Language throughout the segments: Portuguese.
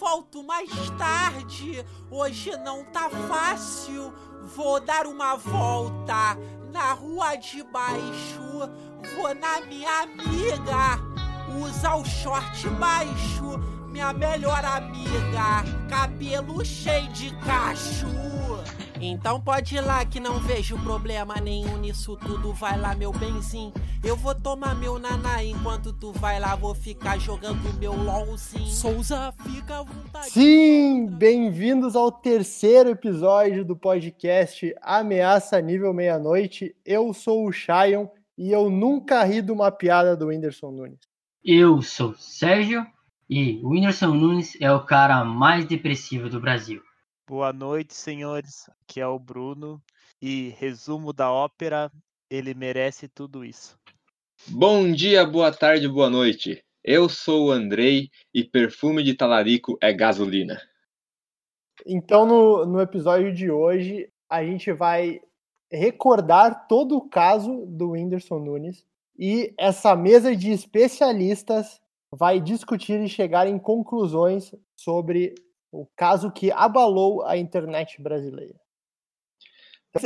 volto mais tarde. Hoje não tá fácil. Vou dar uma volta na rua de baixo. Vou na minha amiga usar o short baixo. Minha melhor amiga, cabelo cheio de cacho. Então pode ir lá que não vejo problema nenhum nisso tudo. Vai lá, meu benzinho. Eu vou tomar meu naná enquanto tu vai lá. Vou ficar jogando meu LOLzinho. Souza, fica à vontade. Sim, bem-vindos ao terceiro episódio do podcast Ameaça Nível Meia-Noite. Eu sou o Shion e eu nunca ri de uma piada do Whindersson Nunes. Eu sou Sérgio e o Whindersson Nunes é o cara mais depressivo do Brasil. Boa noite, senhores. Aqui é o Bruno. E resumo da ópera: ele merece tudo isso. Bom dia, boa tarde, boa noite. Eu sou o Andrei e perfume de talarico é gasolina. Então, no, no episódio de hoje, a gente vai recordar todo o caso do Whindersson Nunes e essa mesa de especialistas vai discutir e chegar em conclusões sobre o caso que abalou a internet brasileira.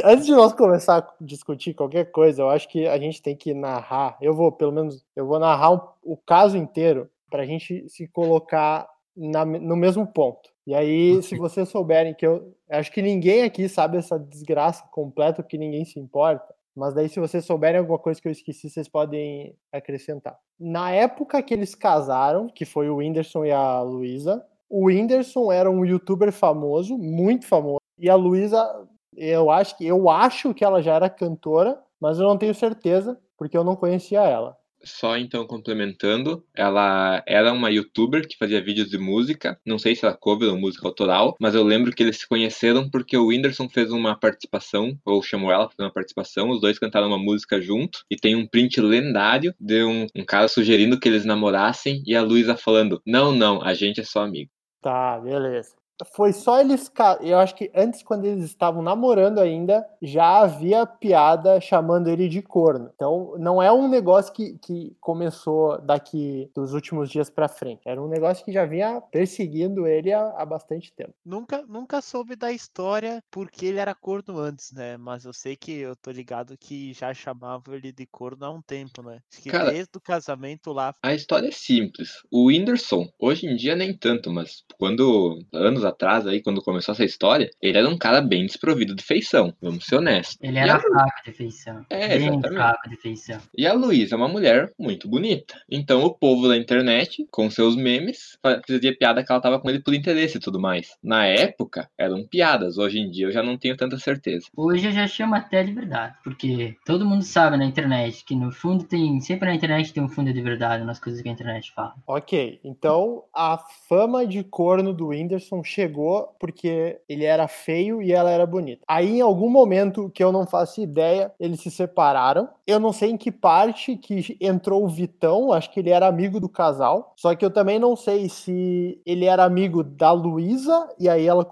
Antes de nós começar a discutir qualquer coisa, eu acho que a gente tem que narrar. Eu vou, pelo menos, eu vou narrar o, o caso inteiro para a gente se colocar na, no mesmo ponto. E aí, se vocês souberem que eu acho que ninguém aqui sabe essa desgraça completa, que ninguém se importa. Mas daí, se vocês souberem alguma coisa que eu esqueci, vocês podem acrescentar. Na época que eles casaram, que foi o Whindersson e a Luísa, o Whindersson era um youtuber famoso, muito famoso, e a Luísa, eu acho que eu acho que ela já era cantora, mas eu não tenho certeza, porque eu não conhecia ela. Só então complementando, ela era uma youtuber que fazia vídeos de música, não sei se era cover ou música autoral, mas eu lembro que eles se conheceram porque o Whindersson fez uma participação, ou chamou ela para uma participação, os dois cantaram uma música junto, e tem um print lendário de um, um cara sugerindo que eles namorassem e a Luísa falando: Não, não, a gente é só amigo. Tá, beleza. Foi só eles. Eu acho que antes, quando eles estavam namorando ainda, já havia piada chamando ele de corno. Então, não é um negócio que, que começou daqui dos últimos dias pra frente. Era um negócio que já vinha perseguindo ele há, há bastante tempo. Nunca, nunca soube da história porque ele era corno antes, né? Mas eu sei que eu tô ligado que já chamavam ele de corno há um tempo, né? Acho que Cara, desde o casamento lá. A história é simples. O Whindersson, hoje em dia nem tanto, mas quando. anos atrás, aí, quando começou essa história, ele era um cara bem desprovido de feição, vamos ser honestos. Ele era a- fraco de feição. É, Bem exatamente. fraco de feição. E a Luísa é uma mulher muito bonita. Então o povo da internet, com seus memes, fa- fazia piada que ela tava com ele por interesse e tudo mais. Na época, eram piadas. Hoje em dia eu já não tenho tanta certeza. Hoje eu já chamo até de verdade, porque todo mundo sabe na internet que no fundo tem. Sempre na internet tem um fundo de verdade nas coisas que a internet fala. Ok, então a fama de corno do Whindersson chegou porque ele era feio e ela era bonita. Aí, em algum momento que eu não faço ideia, eles se separaram. Eu não sei em que parte que entrou o Vitão, acho que ele era amigo do casal. Só que eu também não sei se ele era amigo da Luísa e aí ela,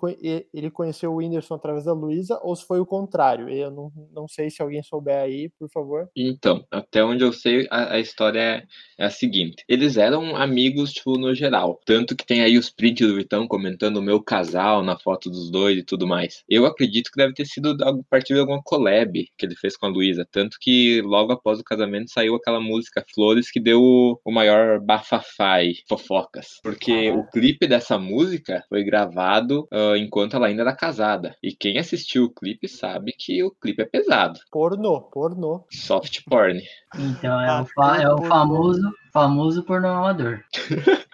ele conheceu o Whindersson através da Luísa, ou se foi o contrário. Eu não, não sei se alguém souber aí, por favor. Então, até onde eu sei, a, a história é, é a seguinte. Eles eram amigos, tipo, no geral. Tanto que tem aí os prints do Vitão comentando o meu casal na foto dos dois e tudo mais. Eu acredito que deve ter sido a partir de alguma collab que ele fez com a Luísa. Tanto que logo após o casamento saiu aquela música Flores que deu o, maior bafafá e fofocas. Porque Ah. o clipe dessa música foi gravado ah, enquanto ela ainda era casada. E quem assistiu o clipe sabe que o clipe é pesado. Pornô, pornô. Soft porn. Então é, Ah, o, fa- é o famoso, famoso pornô amador.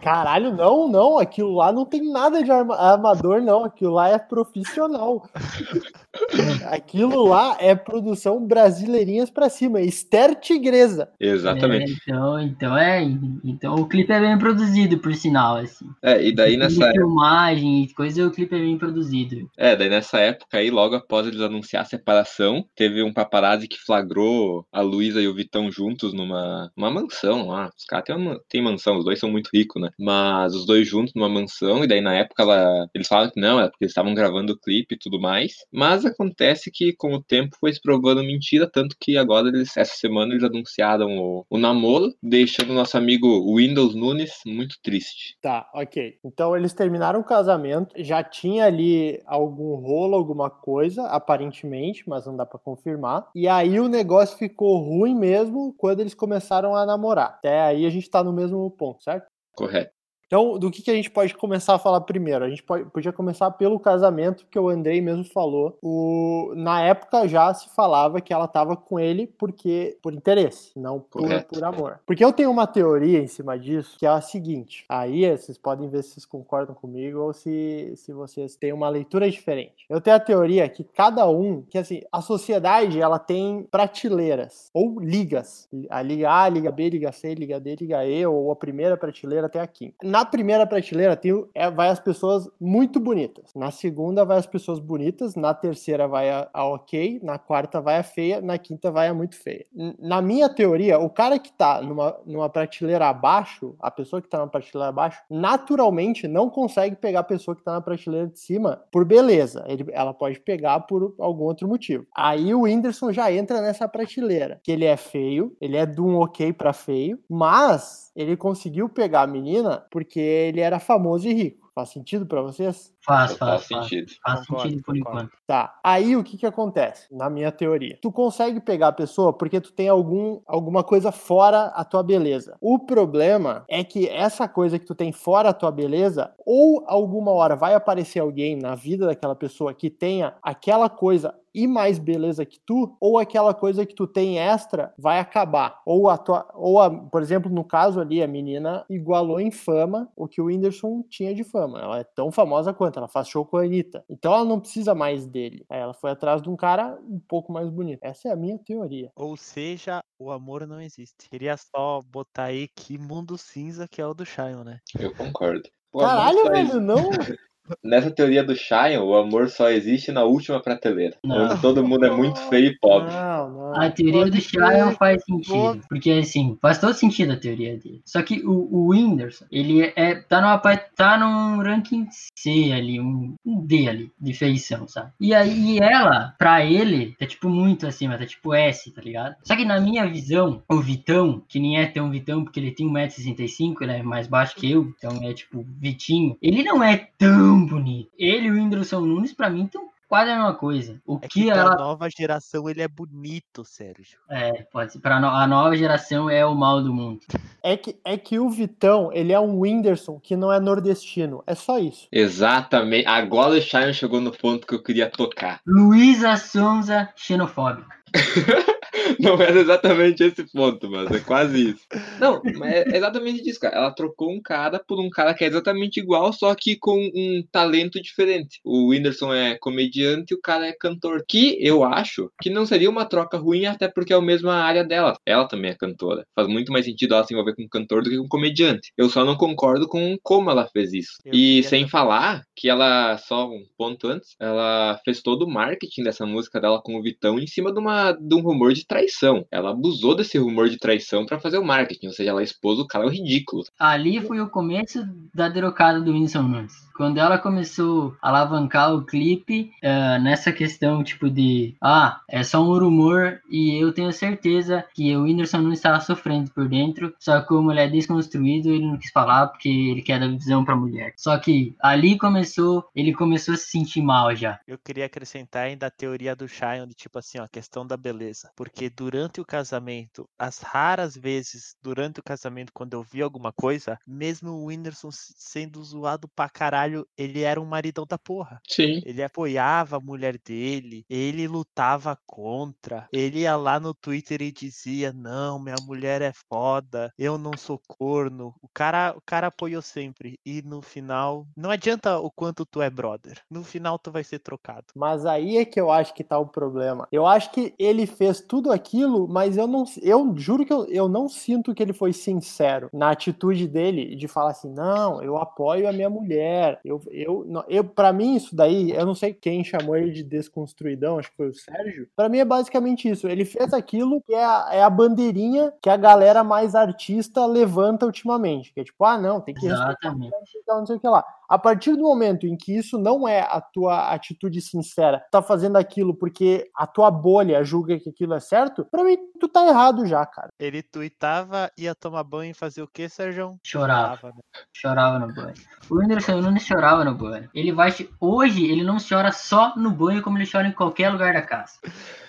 Caralho, não, não, aquilo lá não tem nada de arma- amador, não, aquilo lá é profissional. aquilo lá é produção brasileirinhas pra cima, Esther Tigresa. Exatamente. É, então, então é. Então o clipe é bem produzido, por sinal, assim. É, e daí nessa, filmagem e coisa, o clipe é bem produzido. é, daí nessa época aí, logo após eles anunciar a separação, teve um paparazzi que flagrou a Luísa e o Vitão juntos numa uma mansão lá. Os caras têm, uma- têm mansão, os dois são muito ricos, né? Mas os dois juntos numa mansão, e daí na época ela, eles falaram que não, era porque eles estavam gravando o clipe e tudo mais. Mas acontece que com o tempo foi se provando mentira, tanto que agora eles, essa semana eles anunciaram o, o namoro, deixando o nosso amigo Windows Nunes muito triste. Tá, ok. Então eles terminaram o casamento, já tinha ali algum rolo, alguma coisa, aparentemente, mas não dá pra confirmar. E aí o negócio ficou ruim mesmo quando eles começaram a namorar. Até aí a gente tá no mesmo ponto, certo? Correto. Então, do que, que a gente pode começar a falar primeiro? A gente pode, podia começar pelo casamento, que o Andrei mesmo falou. O, na época já se falava que ela estava com ele porque por interesse, não por, por amor. Porque eu tenho uma teoria em cima disso, que é a seguinte. Aí vocês podem ver se vocês concordam comigo ou se, se vocês têm uma leitura diferente. Eu tenho a teoria que cada um, que assim, a sociedade ela tem prateleiras ou ligas. A liga A, liga B, liga C, liga D, liga E, ou a primeira prateleira até a quinta. Na primeira prateleira tem, é, vai as pessoas muito bonitas. Na segunda vai as pessoas bonitas. Na terceira vai a, a ok. Na quarta vai a feia. Na quinta vai a muito feia. Na minha teoria, o cara que tá numa, numa prateleira abaixo, a pessoa que tá na prateleira abaixo, naturalmente não consegue pegar a pessoa que tá na prateleira de cima por beleza. Ele- ela pode pegar por algum outro motivo. Aí o Whindersson já entra nessa prateleira, que ele é feio, ele é de um ok pra feio, mas ele conseguiu pegar a menina porque ele era famoso e rico. Faz sentido pra vocês? Faz, Faz faz, faz. sentido. Faz Concordo, sentido por concordo. enquanto. Tá. Aí o que que acontece? Na minha teoria. Tu consegue pegar a pessoa porque tu tem algum, alguma coisa fora a tua beleza. O problema é que essa coisa que tu tem fora a tua beleza, ou alguma hora vai aparecer alguém na vida daquela pessoa que tenha aquela coisa e mais beleza que tu, ou aquela coisa que tu tem extra vai acabar. Ou a tua, ou a, por exemplo, no caso ali, a menina igualou em fama o que o Whindersson tinha de fama. Ela é tão famosa quanto, ela faz show com a Anitta. Então ela não precisa mais dele. Aí ela foi atrás de um cara um pouco mais bonito. Essa é a minha teoria. Ou seja, o amor não existe. Queria só botar aí que mundo cinza que é o do Shion, né? Eu concordo. O Caralho, velho, não. Nessa teoria do Shion, o amor só existe na última prateleira. Não. Onde todo mundo é muito feio e pobre. Não, não. A teoria do Shion crer. faz sentido. Porque, assim, faz todo sentido a teoria dele. Só que o, o Whindersson, ele é, tá, numa, tá num ranking C ali, um, um D ali, de feição, sabe? E aí ela, pra ele, tá tipo muito acima, tá tipo S, tá ligado? Só que na minha visão, o Vitão, que nem é tão Vitão, porque ele tem 1,65m, ele é mais baixo que eu, então é tipo Vitinho, ele não é tão bonito. Ele e o Whindersson Nunes, pra mim, estão quase a mesma coisa. O É que que pra ela nova geração ele é bonito, Sérgio. é, pode ser. Pra no- a nova geração é o mal do mundo. É que, é que o Vitão, ele é um Whindersson que não é nordestino. É só isso. Exatamente. Agora o Shion chegou no ponto que eu queria tocar. Luísa Sonza xenofóbica. Não era exatamente esse ponto, mas é quase isso. Não, mas é exatamente isso, cara. Ela trocou um cara por um cara que é exatamente igual, só que com um talento diferente. O Whindersson é comediante e o cara é cantor. Que eu acho que não seria uma troca ruim, até porque é a mesma área dela. Ela também é cantora. Faz muito mais sentido ela se envolver com um cantor do que com um comediante. Eu só não concordo com como ela fez isso. Eu E queria sem falar que ela, só um ponto antes, ela fez todo o marketing dessa música dela com o Vitão em cima de, uma, de um rumor de traição. Ela abusou desse rumor de traição pra fazer o marketing, ou seja, ela expôs o cara ao ridículo. Ali foi o começo da derrocada do Whindersson Nunes. Quando ela começou a alavancar o clipe eh, nessa questão, tipo, de ah, é só um rumor e eu tenho certeza que o Whindersson Nunes estava sofrendo por dentro, só que como ele é desconstruído, ele não quis falar porque ele quer dar visão pra mulher. Só que ali começou, ele começou a se sentir mal já. Eu queria acrescentar ainda a teoria do Shion de tipo assim, ó, a questão da beleza. Porque durante o casamento, as raras vezes durante o casamento, quando eu vi alguma coisa, mesmo o Whindersson sendo zoado pra caralho, ele era um maridão da porra. Sim. Ele apoiava a mulher dele, ele lutava contra, ele ia lá no Twitter e dizia: Não, minha mulher é foda, eu não sou corno. O cara, o cara apoiou sempre. E no final, não adianta o quanto tu é brother. No final tu vai ser trocado. Mas aí é que eu acho que tá o problema. Eu acho que ele fez tudo aquilo, mas eu não. Eu juro que eu, eu não sinto que ele foi sincero na atitude dele de falar assim: não, eu apoio a minha mulher. Eu, eu, não, eu para mim, isso daí, eu não sei quem chamou ele de desconstruidão, acho que foi o Sérgio. Para mim é basicamente isso. Ele fez aquilo que é a, é a bandeirinha que a galera mais artista levanta ultimamente. Que é tipo, ah, não, tem que Exatamente. respeitar, não sei o que lá. A partir do momento em que isso não é a tua atitude sincera, tá fazendo aquilo porque a tua bolha julga que aquilo é certo, pra mim tu tá errado já, cara. Ele tuitava, ia tomar banho e fazer o quê, Sérgio? Chorava. né? Chorava no banho. O Whindersson Nunes chorava no banho. Ele vai. Hoje ele não chora só no banho, como ele chora em qualquer lugar da casa.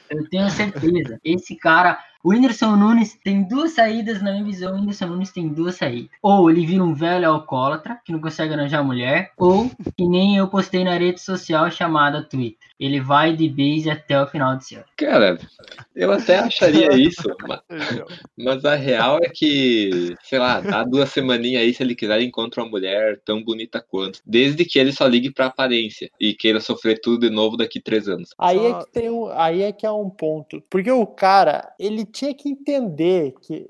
Eu tenho certeza. Esse cara. O Whindersson Nunes tem duas saídas na minha visão. O Whindersson Nunes tem duas saídas. Ou ele vira um velho alcoólatra que não consegue arranjar mulher, ou que nem eu postei na rede social chamada Twitter. Ele vai de base até o final desse ano. Cara, eu até acharia isso, ma- mas a real é que, sei lá, dá duas semaninhas aí se ele quiser ele encontra uma mulher tão bonita quanto. Desde que ele só ligue pra aparência e queira sofrer tudo de novo daqui três anos. Aí é que tem um, aí é que é um ponto. Porque o cara, ele tinha que entender que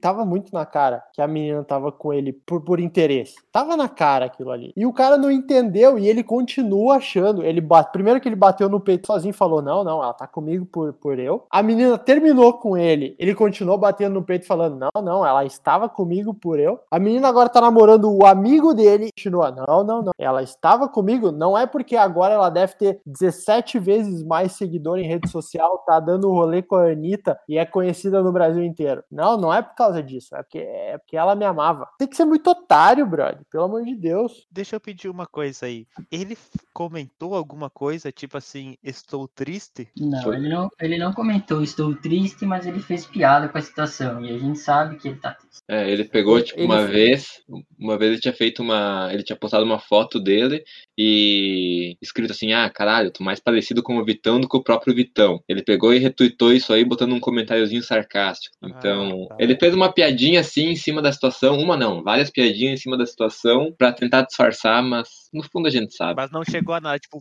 tava muito na cara que a menina tava com ele por, por interesse. Tava na cara aquilo ali. E o cara não entendeu e ele continua achando. Ele bate, primeiro que ele bateu no peito sozinho e falou: "Não, não, ela tá comigo por, por eu". A menina terminou com ele. Ele continuou batendo no peito falando: "Não, não, ela estava comigo por eu". A menina agora tá namorando o amigo dele, continua: "Não, não, não. Ela estava comigo, não é porque agora ela deve ter 17 vezes mais seguidor em rede social, tá dando rolê com a Anitta e é conhecida no Brasil inteiro. Não, não é por causa disso, é porque, é porque ela me amava. Tem que ser muito otário, brother, pelo amor de Deus. Deixa eu pedir uma coisa aí. Ele comentou alguma coisa, tipo assim, estou triste? Não, ele não, ele não comentou, estou triste, mas ele fez piada com a situação. E a gente sabe que ele tá triste. É, ele pegou, tipo, Ele uma vez, uma vez ele tinha feito uma, ele tinha postado uma foto dele e escrito assim, ah, caralho, tô mais parecido com o Vitão do que o próprio Vitão. Ele pegou e retweetou isso aí, botando um comentáriozinho sarcástico. Então, Ah, tá. ele fez uma piadinha assim em cima da situação, uma não, várias piadinhas em cima da situação pra tentar disfarçar, mas no fundo a gente sabe. Mas não chegou a nada, tipo,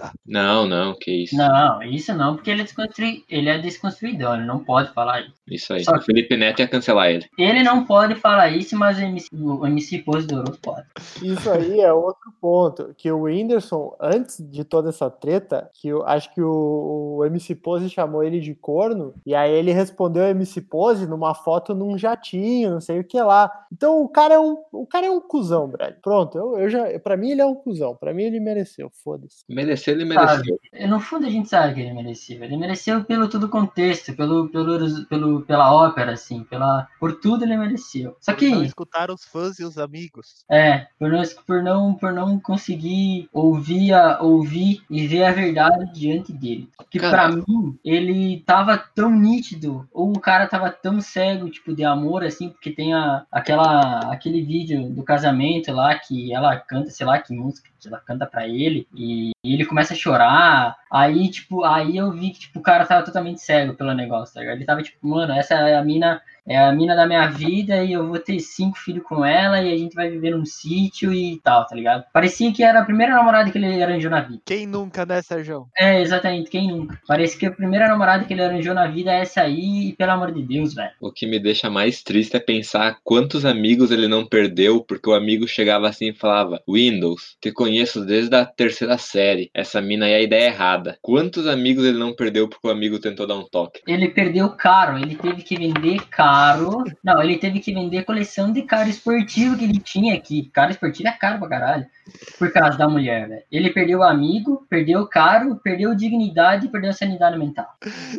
vagabunda. Não, não, que isso. Não, isso não, porque ele é, desconstrui... ele é desconstruidão, ele não pode falar isso. Isso aí. Só O Felipe Neto ia cancelar ele. Ele não pode falar isso, mas o MC, o MC Pose do Ouro pode. Isso aí é outro ponto, que o Whindersson, antes de toda essa treta, que eu acho que o, o MC Pose chamou ele de corno, e aí ele respondeu o MC Pose numa foto num jatinho, não sei o que lá. Então o cara é um, o cara é um cuzão, Brad. Pronto, eu, eu já, para mim ele é um cuzão, para mim ele mereceu, foda-se. Ele mereceu. Sabe? No fundo a gente sabe que ele mereceu. Ele mereceu pelo todo o contexto, pelo, pelo, pelo, pela ópera, assim, pela, por tudo ele mereceu. Só Por não que, escutar os fãs e os amigos. é, por não, por não, por não conseguir ouvir, a, ouvir e ver a verdade diante dele. Que pra Cara. mim, ele tava tão nítido, ou o cara tava tão cego, tipo, de amor, assim, porque tem a, aquela, aquele vídeo do casamento lá, que ela canta, sei lá, que música que ela canta pra ele, e ele começa a chorar, aí, tipo, aí eu vi que, tipo, o cara tava totalmente cego pelo negócio, tá ligado? Ele tava, tipo, mano, essa é a mina é a mina da minha vida e eu vou ter cinco filhos com ela e a gente vai viver num sítio e tal, tá ligado? Parecia que era a primeira namorada que ele arranjou na vida. Quem nunca, né, Sérgio? É, exatamente, quem nunca? Parece que a primeira namorada que ele arranjou na vida é essa aí e pelo amor de Deus, velho. O que me deixa mais triste é pensar quantos amigos ele não perdeu porque o amigo chegava assim e falava: Windows, te conheço desde a terceira série. Essa mina aí é a ideia errada. Quantos amigos ele não perdeu porque o amigo tentou dar um toque? Ele perdeu caro, ele teve que vender caro. Não, ele teve que vender coleção de carro esportivo que ele tinha aqui. Carro esportivo é caro pra caralho. Por causa da mulher, velho. Ele perdeu o amigo, perdeu o caro, perdeu dignidade e perdeu a sanidade mental.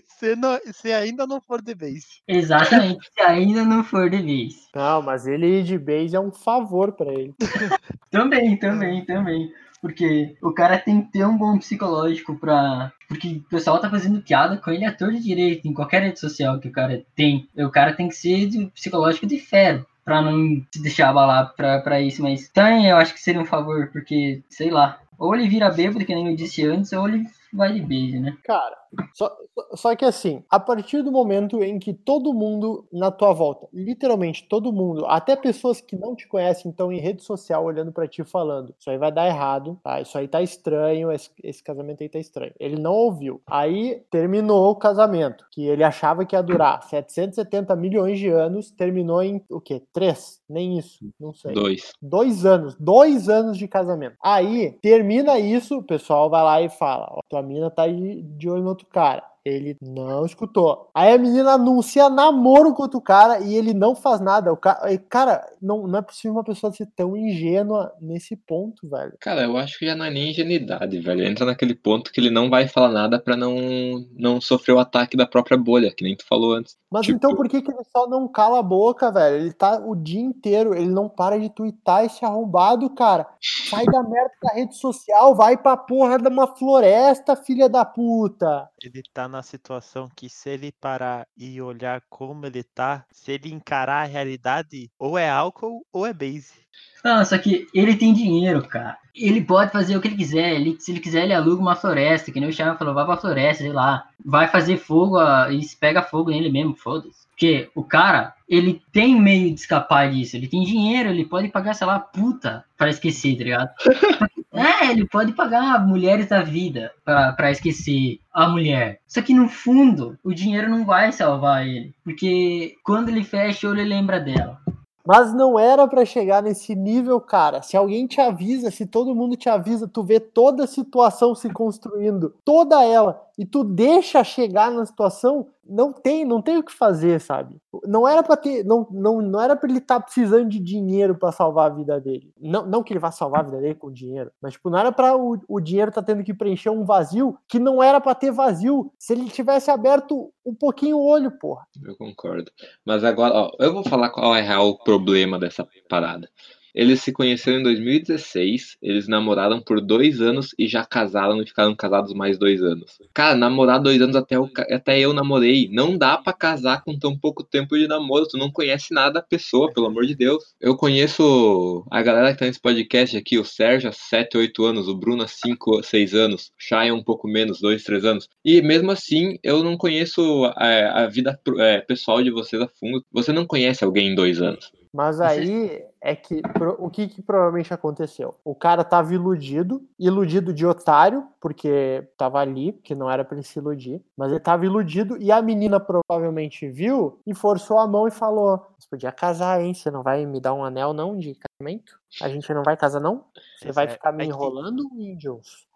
Se, não, se ainda não for de vez. Exatamente, se ainda não for de vez. Não, mas ele ir de base é um favor pra ele. Também, também, também. Porque o cara tem que ter um bom psicológico pra. Porque o pessoal tá fazendo piada com ele ator de direito em qualquer rede social que o cara tem. O cara tem que ser de psicológico de ferro pra não se deixar abalar pra, pra isso. Mas também eu acho que seria um favor, porque, sei lá. Ou ele vira bêbado, que nem eu disse antes, ou ele vai de beijo, né? Cara, só, só que assim, a partir do momento em que todo mundo na tua volta, literalmente todo mundo, até pessoas que não te conhecem, estão em rede social olhando pra ti falando, isso aí vai dar errado, tá? Isso aí tá estranho, esse, esse casamento aí tá estranho. Ele não ouviu. Aí terminou o casamento, que ele achava que ia durar 770 milhões de anos, terminou em o quê? Três? Nem isso, não sei. Dois. Dois anos, dois anos de casamento. Aí, termina isso, o pessoal vai lá e fala: Ó, tua mina tá de, de olho no outro cara. Ele não escutou. Aí a menina anuncia namoro com outro cara e ele não faz nada. O cara, cara não, não é possível uma pessoa ser tão ingênua nesse ponto, velho. Cara, eu acho que já não é nem ingenuidade, velho. Entra naquele ponto que ele não vai falar nada pra não, não sofrer o ataque da própria bolha, que nem tu falou antes. Mas Tipo- então por que, que ele só não cala a boca, velho? Ele tá o dia inteiro, ele não para de twittar esse arrombado, cara. Sai da merda da rede social, vai pra porra de uma floresta, filha da puta. Ele tá na situação que se ele parar e olhar como ele tá, se ele encarar a realidade, ou é álcool ou é base. Não, só que ele tem dinheiro, cara. Ele pode fazer o que ele quiser. Ele, se ele quiser, ele aluga uma floresta, que nem o Chama falou, vai pra floresta, sei lá. Vai fazer fogo ah, e pega fogo nele mesmo, foda-se. Porque o cara, ele tem meio de escapar disso. Ele tem dinheiro, ele pode pagar, sei lá, puta pra esquecer, tá ligado? É, ele pode pagar mulheres da vida pra esquecer a mulher. Só que no fundo, o dinheiro não vai salvar ele. Porque quando ele fecha o olho, ele lembra dela. Mas não era pra chegar nesse nível, cara. Se alguém te avisa, se todo mundo te avisa, tu vê toda a situação se construindo, toda ela, e tu deixa chegar na situação, não tem, não tem o que fazer, sabe? Não era para ter, não, não, não era para ele estar precisando de dinheiro pra salvar a vida dele. Não, não que ele vá salvar a vida dele com dinheiro, mas tipo, não era para o, o dinheiro tá tendo que preencher um vazio que não era pra ter vazio. Se ele tivesse aberto um pouquinho o olho, porra. Eu concordo. Mas agora, ó, eu vou falar qual é real o problema dessa parada. Eles se conheceram em 2016, eles namoraram por dois anos e já casaram e ficaram casados mais dois anos. Cara, namorar dois anos até, ca- até eu namorei. Não dá pra casar com tão pouco tempo de namoro. Tu não conhece nada da pessoa, pelo amor de Deus. Eu conheço a galera que tá nesse podcast aqui, o Sérgio há 7, 8 anos, o Bruno há 5, 6 anos, o Chay um pouco menos, 2, 3 anos. E mesmo assim, eu não conheço é, a vida é, pessoal de vocês a fundo. Você não conhece alguém em dois anos. Mas aí é que o que, que provavelmente aconteceu? O cara tava iludido, iludido de otário, porque tava ali, porque não era pra ele se iludir, mas ele tava iludido e a menina provavelmente viu e forçou a mão e falou: Você podia casar, hein? Você não vai me dar um anel, não, de casamento? A gente não vai casar, não? Você vai ficar me é que- enrolando?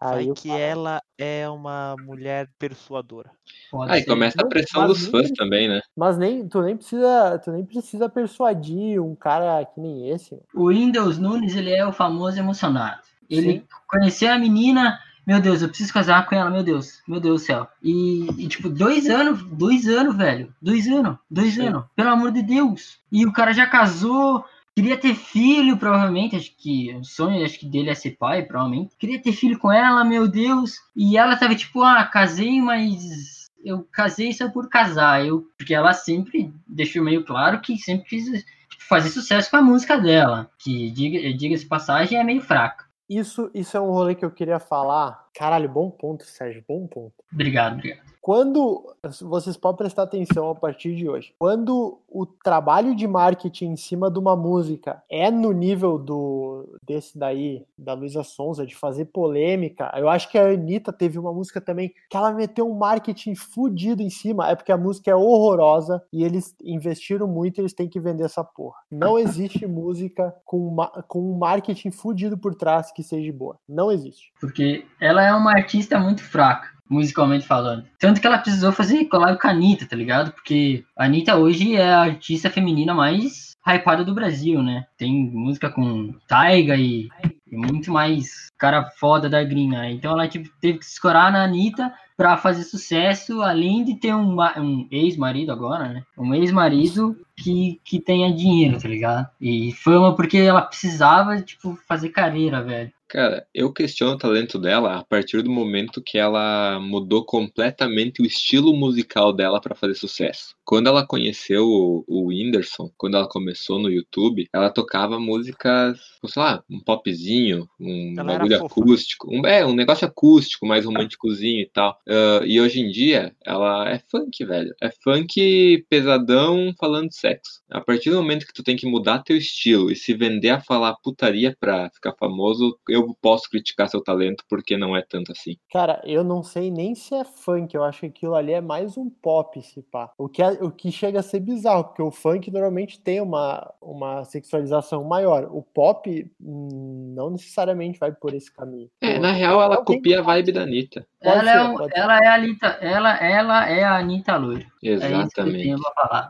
Vai Aí que cara- ela é uma mulher persuadora. Pode Aí ser. começa a Não, pressão mas dos nem fãs também, né? Mas nem, tu nem precisa, tu nem precisa persuadir um cara que nem esse. O Windows Nunes, ele é o famoso emocionado. Ele Sim. conheceu a menina, meu Deus, eu preciso casar com ela, meu Deus, meu Deus do céu. E, e, tipo, dois anos, dois anos, velho. Dois anos, dois Sim. anos. Pelo amor de Deus. E o cara já casou, queria ter filho, provavelmente. Acho que o sonho acho que dele é ser pai, provavelmente. Queria ter filho com ela, meu Deus. E ela tava tipo, ah, casei, mas eu casei só por casar. Eu, porque ela sempre deixou meio claro que sempre quis tipo, fazer sucesso com a música dela. Que, diga- diga-se passagem, é meio fraca. Isso, isso é um rolê que eu queria falar. Caralho, bom ponto, Sérgio, bom ponto. Obrigado, obrigado. Quando vocês podem prestar atenção a partir de hoje, quando o trabalho de marketing em cima de uma música é no nível do desse daí, da Luísa Sonza, de fazer polêmica, eu acho que a Anitta teve uma música também que ela meteu um marketing fudido em cima, é porque a música é horrorosa e eles investiram muito e eles têm que vender essa porra. Não existe música com, com um marketing fudido por trás que seja boa. Não existe. Porque ela é uma artista muito fraca, musicalmente falando. Tanto que ela precisou fazer collab com a Anitta, tá ligado? Porque a Anitta hoje é a artista feminina mais hypada do Brasil, né? Tem música com Taiga e, e muito mais cara foda da gringa. Então ela tipo, teve que se escorar na Anitta pra fazer sucesso, além de ter um, um ex-marido agora, né? Um ex-marido que, que tenha dinheiro, tá ligado? E foi uma porque ela precisava, tipo, fazer carreira, velho. Cara, eu questiono o talento dela a partir do momento que ela mudou completamente o estilo musical dela pra fazer sucesso. Quando ela conheceu o, o Whindersson, quando ela começou no YouTube, ela tocava músicas, sei lá, um popzinho, um Ela bagulho acústico, um, é, um negócio acústico, mais românticozinho e tal. Ah, e hoje em dia, ela é funk, velho. É funk pesadão falando de sexo. A partir do momento que tu tem que mudar teu estilo e se vender a falar putaria pra ficar famoso, eu posso criticar seu talento porque não é tanto assim. Cara, eu não sei nem se é funk, eu acho que aquilo ali é mais um pop, se pá. O que, é- o que chega a ser bizarro, porque o funk normalmente tem uma, uma sexualização maior. O pop hum, não necessariamente vai por esse caminho. É, na real, ela copia a vibe da Anitta. Pode ela, ser, é, ser. Ela é a Anitta, ela, ela é a Anitta loira. É isso que Exatamente.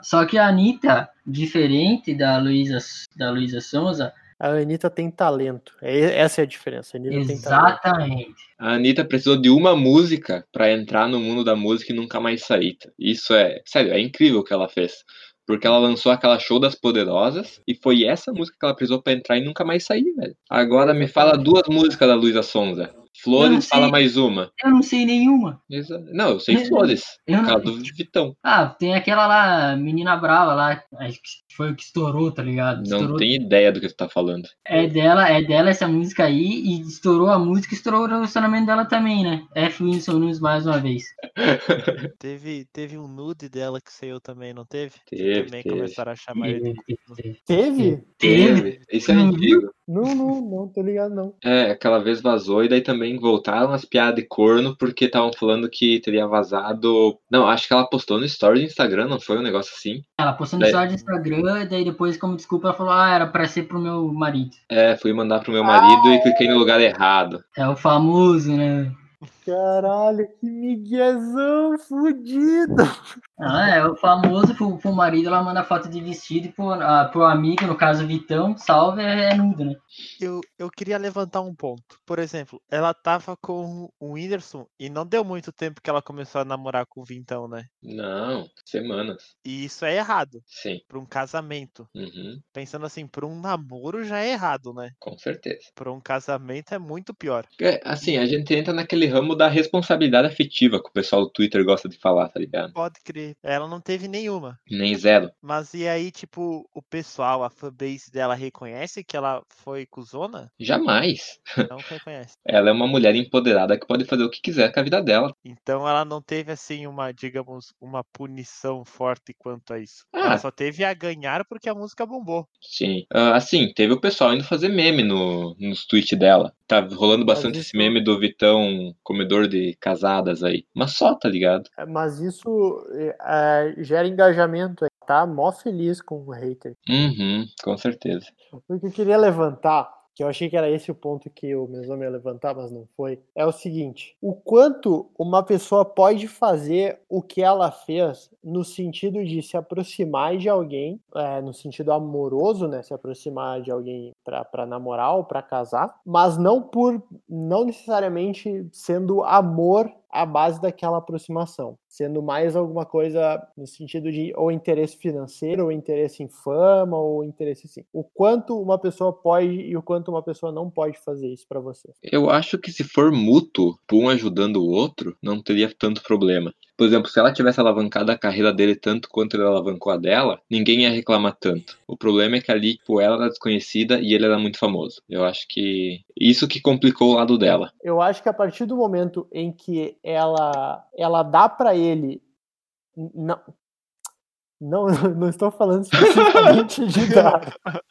Só que a Anitta, diferente da Luísa da Luísa Sonza, A Anitta tem talento. É, essa é a diferença. A Anitta tem talento. exatamente. A Anitta precisou de uma música pra entrar no mundo da música e nunca mais sair. Isso é, sério, é incrível o que ela fez. Porque ela lançou aquela show das poderosas e foi essa música que ela precisou pra entrar e nunca mais sair, velho. Agora me fala duas músicas da Luísa Sonza. Eu não Flores, fala mais uma. Eu não sei nenhuma. Exa- Não, eu sei Flores. Eu Por não- causa do Vitão. Ah, tem aquela lá, menina brava lá, acho que foi o que estourou, tá ligado? Não Estourou. tenho ideia do que tu tá falando. É dela, é dela essa música aí, e estourou a música, estourou o relacionamento dela também, né? F. Winston Nunes mais uma vez. Teve, teve um nude dela que saiu também, não teve? Que Teve, também teve. começaram a chamar ele de corno. Teve? Teve. Isso é Não antigo. Não, não, não, tô ligado, não. É, aquela vez vazou e daí também voltaram as piadas de corno porque estavam falando que teria vazado. Não, acho que ela postou no story do Instagram, não foi um negócio assim? Ela postou no Daí- story do Instagram, e daí depois, como desculpa, ela falou, ah, era pra ser pro meu marido. É, fui mandar pro meu marido e cliquei no lugar errado. É o famoso, né? Caralho, que miguezão fudido. Ah, é o famoso pro, pro marido, ela manda foto de vestido e pro, ah, pro amigo, no caso Vitão, salve, é, é nudo, né? Eu, eu queria levantar um ponto. Por exemplo, ela tava com o Whindersson e não deu muito tempo que ela começou a namorar com o Vintão, né? Não, semanas. E isso é errado. Sim. Pra um casamento. Uhum, Pensando assim, pra um namoro já é errado, né? com certeza. Pra um casamento é muito pior. É, assim, a gente entra naquele ramo da responsabilidade afetiva que o pessoal do Twitter gosta de falar, tá ligado? Pode crer. Ela não teve nenhuma. Nem zero. Mas e aí, tipo, o pessoal, a fanbase dela reconhece que ela foi cuzona? Jamais. Não reconhece. Ela é uma mulher empoderada que pode fazer o que quiser com a vida dela. Então ela não teve, assim, uma, digamos, uma punição forte quanto a isso. Ah. Ela só teve a ganhar porque a música bombou. Sim. Ah, assim, teve o pessoal indo fazer meme no, nos tweets dela. Tá rolando bastante esse meme do Vitão comedor de casadas aí. Mas só, tá ligado? É, Mas isso é, gera engajamento, aí, tá? Mó feliz com o hater. Uhum, com certeza. O que eu queria levantar, que eu achei que era esse o ponto que o Mesoma ia levantar, mas não foi, é o seguinte: o quanto uma pessoa pode fazer o que ela fez no sentido de se aproximar de alguém, é, no sentido amoroso, né? Se aproximar de alguém para namorar ou para casar, mas não por, não necessariamente sendo amor a base daquela aproximação, sendo mais alguma coisa no sentido de ou interesse financeiro, ou interesse em fama, ou interesse assim. O quanto uma pessoa pode e o quanto uma pessoa não pode fazer isso pra você. Eu acho que se for mútuo, um ajudando o outro, não teria tanto problema. Por exemplo, se ela tivesse alavancado a carreira dele tanto quanto ele alavancou a dela, ninguém ia reclamar tanto. O problema é que ali, tipo, ela era desconhecida e ele era muito famoso. Eu acho que isso que complicou o lado dela. Eu acho que a partir do momento em que ela ela dá pra ele não não, não estou falando especificamente de dar.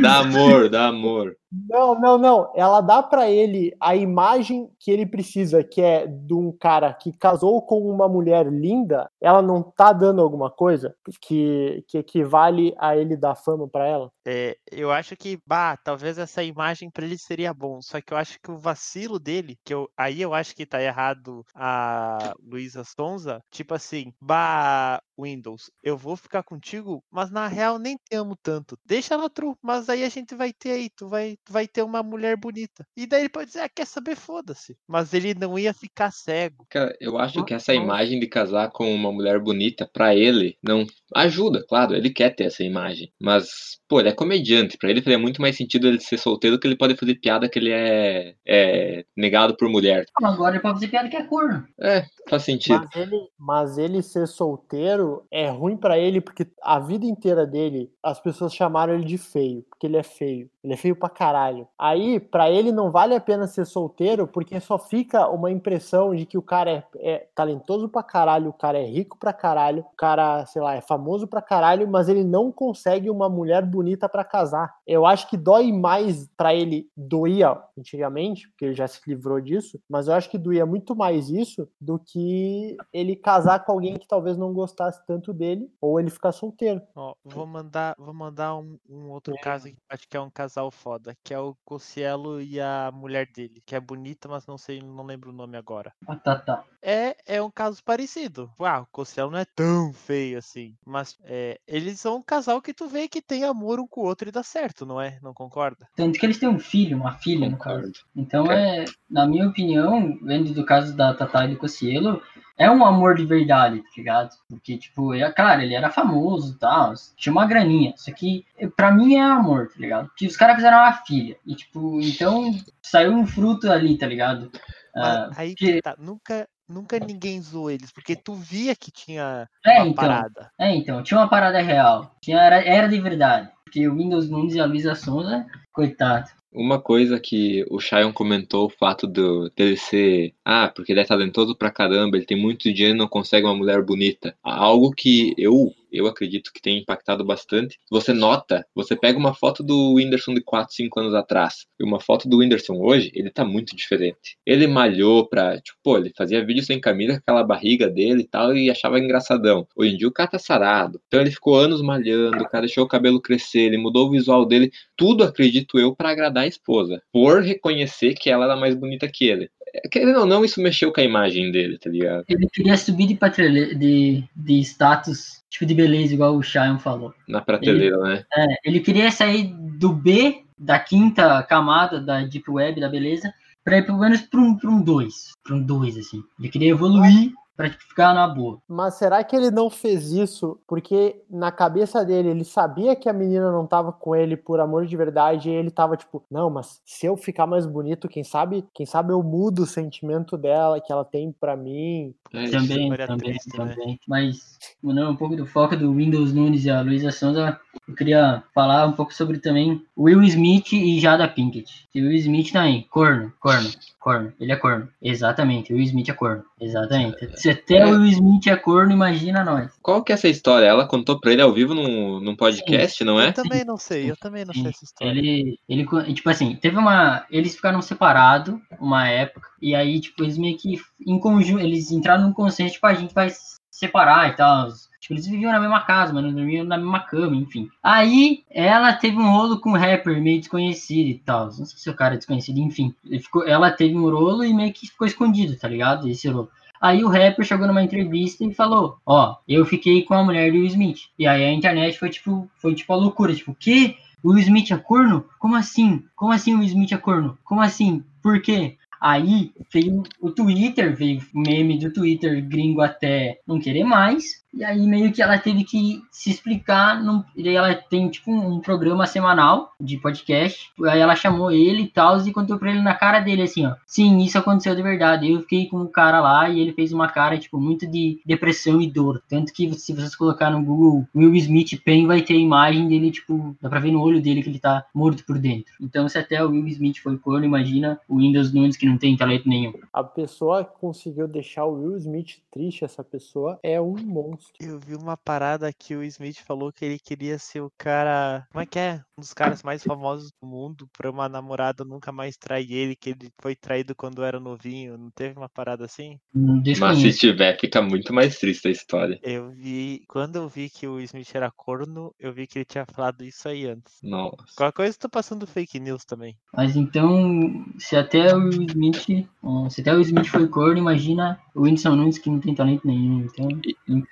Dá amor, dá amor. Não, não, não. Ela dá pra ele a imagem que ele precisa, que é de um cara que casou com uma mulher linda. Ela não tá dando alguma coisa que, que equivale a ele dar fama pra ela. É, eu acho que, bah, talvez essa imagem pra ele seria bom. Só que eu acho que o vacilo dele, que eu, aí eu acho que tá errado a Luísa Sonza, tipo assim, bah, Windows, eu vou ficar contigo, mas na real nem te amo tanto. Deixa ela true, mas aí a gente vai ter aí, tu vai, vai ter uma mulher bonita. E daí ele pode dizer, ah, quer saber, foda-se. Mas ele não ia ficar cego. Cara, eu acho que essa imagem de casar com uma mulher bonita, pra ele, não ajuda, claro, ele quer ter essa imagem. Mas, pô, ele é comediante, pra ele faria muito mais sentido ele ser solteiro que ele pode fazer piada que ele é, é negado por mulher. Agora ele pode fazer piada que é corno. É, faz sentido. Mas ele, mas ele ser solteiro é ruim pra ele porque a vida inteira dele as pessoas chamaram ele de feio, porque ele é feio. Ele é feio pra caralho. Aí, pra ele não vale a pena ser solteiro porque só fica uma impressão de que o cara é, é talentoso pra caralho, o cara é rico pra caralho, o cara, sei lá, é famoso pra caralho, mas ele não consegue uma mulher bonita pra casar. Eu acho que dói mais pra ele, doía antigamente, porque ele já se livrou disso, mas eu acho que doía muito mais isso do que ele casar com alguém que talvez não gostasse tanto dele, ou ele ficar solteiro. Ó, vou mandar, vou mandar um, um outro É. caso que acho que é um casal foda, que é o Cossielo e a mulher dele, que é bonita, mas não sei, não lembro o nome agora. Ah, tá, tá. É, é um caso parecido. Ah, o Cossielo não é tão feio assim, mas é, eles são um casal que tu vê que tem amor um com o outro e dá certo, não é? Não concorda? Tanto que eles têm um filho, uma filha, no caso. Então, é, na minha opinião, vendo do caso da Tatá e do Cossielo, é um amor de verdade, tá ligado? Porque, tipo, é claro, ele era famoso e tal, tinha uma graninha. Que, eh, pra mim, é amor, tá ligado? Porque os caras fizeram uma filha. E, tipo, então, saiu um fruto ali, tá ligado? Ah, aí que- que tá, nunca, nunca ninguém zoou eles, porque tu via que tinha é, uma então. parada. É, então, tinha uma parada real. Tinha, era, era de verdade. Porque o Windows Nunes e a Luísa Sonza, coitado. Uma coisa que o Shion comentou, o fato do, dele ser. Ah, porque ele é talentoso pra caramba, ele tem muito dinheiro e não consegue uma mulher bonita. Algo que eu, eu acredito que tem impactado bastante. Você nota, você pega uma foto do Whindersson de 4, 5 anos atrás e uma foto do Whindersson hoje, ele tá muito diferente. Ele malhou pra. Tipo, pô, ele fazia vídeo sem camisa com aquela barriga dele e tal e achava engraçadão. Hoje em dia o cara tá sarado. Então ele ficou anos malhando, o cara deixou o cabelo crescer, ele mudou o visual dele tudo, acredito eu, pra agradar a esposa. Por reconhecer que ela era mais bonita que ele. É, Querendo ou não, isso mexeu com a imagem dele, tá ligado? Ele queria subir de, de, de status, tipo de beleza, igual o Shion falou. Na prateleira, né? É, ele queria sair do B, da quinta camada da Deep Web, da beleza, pra ir pelo menos pra um 2. Pra um 2, pra um dois, assim. Ele queria evoluir pra tipo, ficar na boa. Mas será que ele não fez isso porque na cabeça dele ele sabia que a menina não tava com ele por amor de verdade e ele tava tipo, não, mas se eu ficar mais bonito, quem sabe, quem sabe eu mudo o sentimento dela que ela tem pra mim. É. Também, também, triste, né? também. Mas, mudando um pouco do foco do Windows Nunes e a Luísa Sonza, eu queria falar um pouco sobre também Will Smith e Jada Pinkett. E o Will Smith tá aí, corno, corno, corno. Ele é corno. Exatamente, o Will Smith é corno. Exatamente. Se até o Will Smith é corno, imagina nós. Qual que é essa história? Ela contou pra ele ao vivo num, num podcast, não é? Eu também não sei, eu também não sei essa história. Ele, ele, tipo assim, teve uma. Eles ficaram separados uma época, e aí, tipo, eles meio que em conjunto, eles entraram num consenso, tipo, a gente vai se separar e tal. Tipo, eles viviam na mesma casa, mas não dormiam na mesma cama, enfim. Aí, ela teve um rolo com um rapper meio desconhecido e tal. Não sei se o cara é desconhecido, enfim. Ficou, ela teve um rolo e meio que ficou escondido, tá ligado? Esse rolo. Aí o rapper chegou numa entrevista e falou: Ó, eu fiquei com a mulher do Smith. E aí a internet foi tipo, foi tipo a loucura, tipo, o quê? O Smith é corno? Como assim? Como assim o Smith é corno? Como assim? Por quê? Aí veio o Twitter, veio meme do Twitter gringo até não querer mais. E aí meio que ela teve que se explicar. Num, e ela tem tipo um programa semanal de podcast. Aí ela chamou ele e tal e contou pra ele na cara dele assim, ó. Sim, isso aconteceu de verdade. Eu fiquei com o cara lá e ele fez uma cara, tipo, muito de depressão e dor. Tanto que se vocês colocar no Google Will Smith Pain, vai ter a imagem dele, tipo, dá pra ver no olho dele que ele tá morto por dentro. Então, se até o Will Smith foi corno, imagina o Windows Nunes que não tem talento nenhum. A pessoa que conseguiu deixar o Will Smith triste, essa pessoa é um monstro. Eu vi uma parada que o Smith falou que ele queria ser o cara. Como é que é? Um dos caras mais famosos do mundo pra uma namorada nunca mais trair ele, que ele foi traído quando era novinho. Não teve uma parada assim? Não Mas se tiver, fica muito mais triste a história. Eu vi. Quando eu vi que o Smith era corno, eu vi que ele tinha falado isso aí antes. Nossa. Qualquer coisa eu tô passando fake news também. Mas então, se até o Smith, se até o Smith foi corno, imagina o Whindersson Nunes que não tem talento nenhum. Então,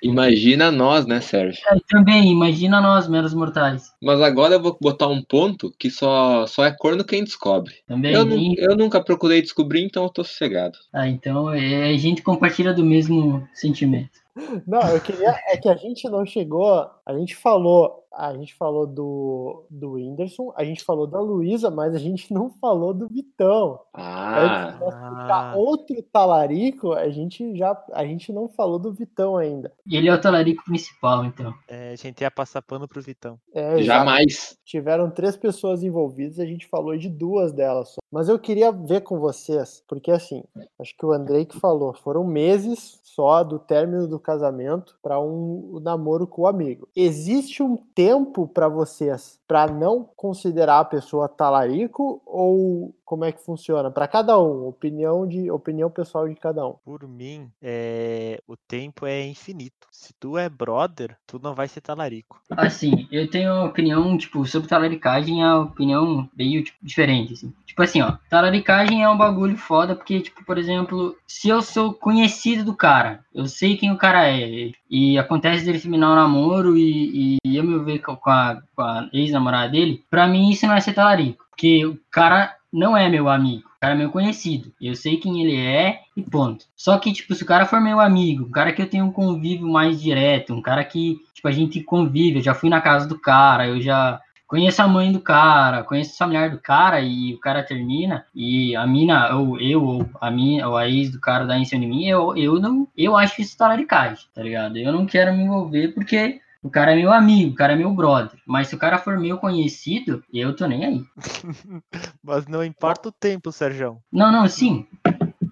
Imagina nós, né, Sérgio? é, também, imagina nós, meros mortais. Mas agora eu vou botar um ponto que só, só é corno quem descobre. Também. Eu, eu nunca procurei descobrir, então eu tô sossegado. Ah, então é, a gente compartilha do mesmo sentimento. Não, eu queria. É que a gente não chegou. A gente falou. A gente falou do, do Whindersson, a gente falou da Luísa, mas a gente não falou do Vitão. Ah, Ah. outro talarico, a gente já. A gente não falou do Vitão ainda. E ele é o talarico principal, então. É, a gente ia passar pano pro Vitão. É, jamais. Tiveram três pessoas envolvidas, a gente falou de duas delas só. Mas eu queria ver com vocês, porque assim, acho que o Andrei que falou, foram meses só do término do casamento para um namoro com o amigo. Existe um tempo para vocês para não considerar a pessoa talarico ou como é que funciona? Para cada um, opinião de opinião pessoal de cada um. Por mim, é, o tempo é infinito. Se tu é brother, tu não vai ser talarico. Assim, eu tenho uma opinião, tipo, sobre talaricagem, é uma opinião meio tipo, diferente, assim. Tipo assim, ó, talaricagem é um bagulho foda, porque, tipo, por exemplo, se eu sou conhecido do cara, eu sei quem o cara é, e acontece dele terminar o namoro e, e eu me ver com com a, com a ex-namorada dele, pra mim isso não é ser talarico, porque o cara não é meu amigo. O cara é meu conhecido. Eu sei quem ele é e ponto. Só que, tipo, se o cara for meu amigo, um cara que eu tenho um convívio mais direto, um cara que, tipo, a gente convive, eu já fui na casa do cara, eu já conheço a mãe do cara, conheço o familiar do cara e o cara termina e a mina, ou eu, ou a minha, ou a ex do cara dá em cima de mim, eu, eu não, eu acho isso talaricagem, tá ligado? Eu não quero me envolver porque o cara é meu amigo, o cara é meu brother. Mas se o cara for meu conhecido, eu tô nem aí. Mas não importa o tempo, Sérgio. Não, não, sim.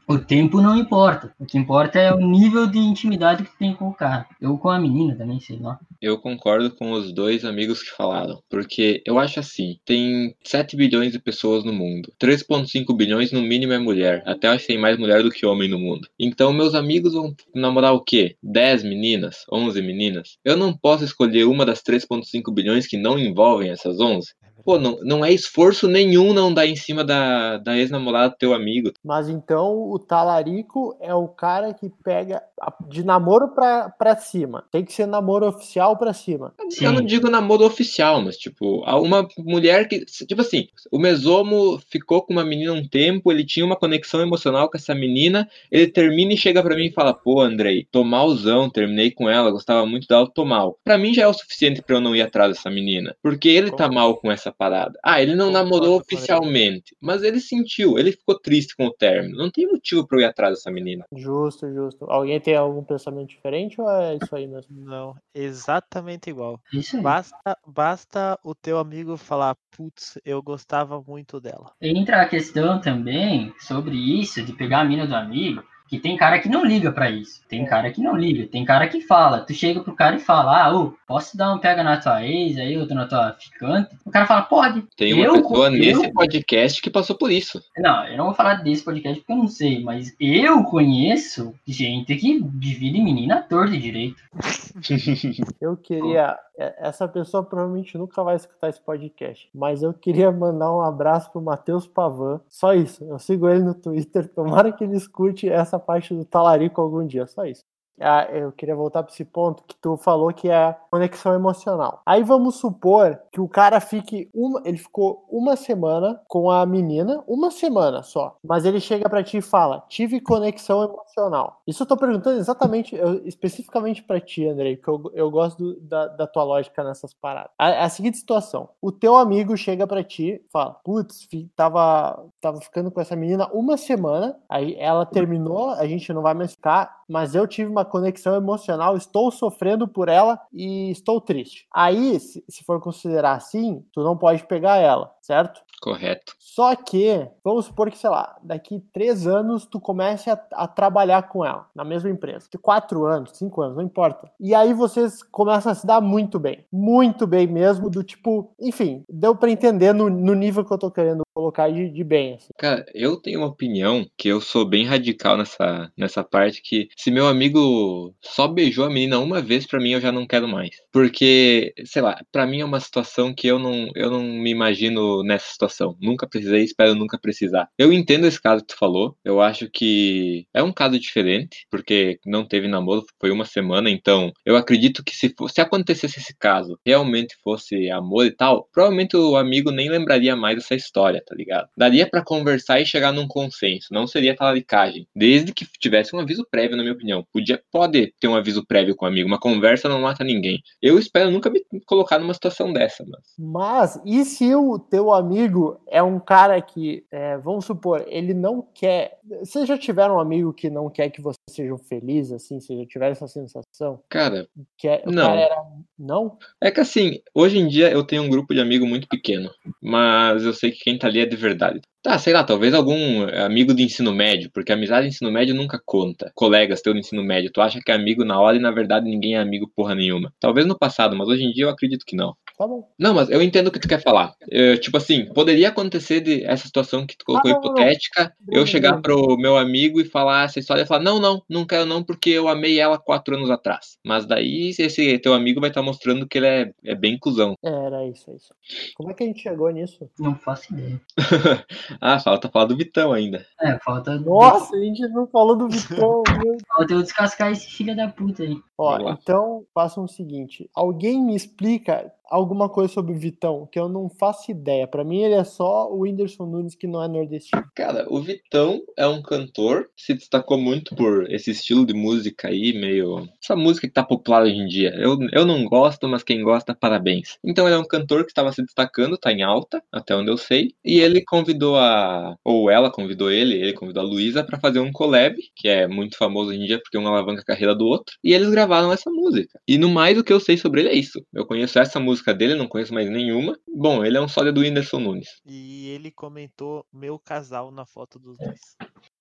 O tempo não importa. O que importa é o nível de intimidade que tu tem com o cara. Eu com a menina também, sei lá. Eu concordo com os dois amigos que falaram, porque eu acho assim, tem 7 bilhões de pessoas no mundo. 3.5 bilhões no mínimo é mulher. Até acho que tem mais mulher do que homem no mundo. Então meus amigos vão namorar o quê? 10 meninas? 11 meninas? Eu não posso escolher uma das 3.5 bilhões que não envolvem essas 11? Pô, não, não é esforço nenhum não dar em cima da, da ex-namorada do teu amigo. Mas então o talarico é o cara que pega de namoro pra, pra cima. Tem que ser namoro oficial pra cima. Eu não Sim. digo namoro oficial, mas tipo, há uma mulher que. Tipo assim, o Mesomo ficou com uma menina um tempo, ele tinha uma conexão emocional com essa menina, ele termina e chega pra mim e fala: Pô, Andrei, tô malzão, terminei com ela, gostava muito dela, tô mal. Pra mim já é o suficiente pra eu não ir atrás dessa menina. Porque ele tá mal com essa parada. Ah, ele não namorou oficialmente, mas ele sentiu, ele ficou triste com o término. Não tem motivo pra eu ir atrás dessa menina. Justo, justo. Alguém tem algum pensamento diferente ou é isso aí mesmo? Não, exatamente igual. Isso aí. Basta, basta o teu amigo falar, putz, eu gostava muito dela. Entra a questão também sobre isso, de pegar a mina do amigo, que tem cara que não liga pra isso. Tem cara que não liga. Tem cara que fala. Tu chega pro cara e fala, ah, ô, posso dar um pega na tua ex, aí outro na tua ficante? O cara fala, pode. Tem uma Eu- pessoa eu- nesse podcast que passou por isso. Não, eu não vou falar desse podcast porque eu não sei, mas eu conheço gente que divide menina à torta e direito. Eu queria. é- Essa pessoa provavelmente nunca vai escutar esse podcast, mas eu queria mandar um abraço pro Matheus Pavan. Só isso. Eu sigo ele no Twitter. Tomara que ele escute essa parte do talarico algum dia. Só isso. Ah, eu queria voltar para esse ponto que tu falou que é conexão emocional. Aí vamos supor que o cara fique uma, ele ficou uma semana com a menina, uma semana só, mas ele chega para ti e fala: "Tive conexão emocional". Isso eu tô perguntando exatamente, eu- especificamente para ti, Andrei, porque eu, eu gosto do- da, da tua lógica nessas paradas. A, a seguinte situação: o teu amigo chega para ti, fala: "Putz, tava tava ficando com essa menina uma semana, aí ela terminou, a gente não vai mais ficar, mas eu tive uma conexão emocional, estou sofrendo por ela e estou triste. Aí, se, for considerar assim, tu não pode pegar ela, certo? Correto. Só que, vamos supor que, sei lá, daqui três anos tu comece a, a trabalhar com ela, na mesma empresa. De quatro anos, cinco anos, não importa. E aí vocês começam a se dar muito bem. Muito bem mesmo, do tipo, enfim, deu pra entender no, no nível que eu tô querendo colocar de, de bem, assim. Cara, eu tenho uma opinião que eu sou bem radical nessa, nessa parte que se meu amigo só beijou a menina uma vez, pra mim eu já não quero mais. Porque, sei lá, pra mim é uma situação que eu não, eu não me imagino nessa situação situação. Nunca precisei, espero nunca precisar. Eu entendo esse caso que tu falou. Eu acho que é um caso diferente, porque não teve namoro, foi uma semana, então eu acredito que se, se acontecesse esse caso, realmente fosse amor e tal, provavelmente o amigo nem lembraria mais dessa história, tá ligado? Daria para conversar e chegar num consenso, não seria talaricagem, desde que tivesse um aviso prévio, na minha opinião. Podia, pode ter um aviso prévio com o amigo, uma conversa não mata ninguém. Eu espero nunca me colocar numa situação dessa, mas. Mas, e se o teu amigo é um cara que, é, vamos supor, ele não quer. Vocês já tiveram um amigo que não quer que vocês sejam felizes, assim? Vocês já tiveram essa sensação? Cara, é- Não. cara era. Não? É que assim, hoje em dia eu tenho um grupo de amigo muito pequeno, mas eu sei que quem tá ali é de verdade. Tá, sei lá, talvez algum amigo de ensino médio, porque amizade de ensino médio nunca conta. Colegas teu do ensino médio, tu acha que é amigo na hora e na verdade ninguém é amigo porra nenhuma. Talvez no passado, mas hoje em dia eu acredito que não. Tá bom. Não, mas eu entendo o que tu quer falar. É, tipo assim, poderia acontecer de essa situação que tu colocou Ah, não, não, não. hipotética, eu Não, chegar não. pro meu amigo e falar essa história e falar, não, não, não quero não, porque eu amei ela quatro anos atrás. Mas daí esse teu amigo vai estar mostrando que ele é, é bem cuzão. É, era isso, é isso. Como é que a gente chegou nisso? Não faço ideia. ah, falta falar do Vitão ainda. É, falta. Nossa, a gente não falou do Vitão, Falta eu descascar esse filho da puta aí. Ó, então façam o seguinte: alguém me explica alguma coisa sobre o Vitão, que eu não faço ideia. Pra mim, ele é só o Whindersson Nunes que não é nordestino. Cara, o Vitão é um cantor, se destacou muito por esse estilo de música aí, meio. Essa música que tá popular hoje em dia. Eu, eu não gosto, mas quem gosta, parabéns. Então ele é um cantor que estava se destacando, tá em alta, até onde eu sei. E ele convidou a. Ou ela convidou ele, ele convidou a Luísa pra fazer um collab, que é muito famoso hoje em dia porque um alavanca a carreira do outro. E eles gravaram essa música. E no mais o que eu sei sobre ele é isso. Eu conheço essa música dele, não conheço mais nenhuma. Bom, ele é um sósia do Whindersson Nunes. E ele comentou meu casal na foto dos dois.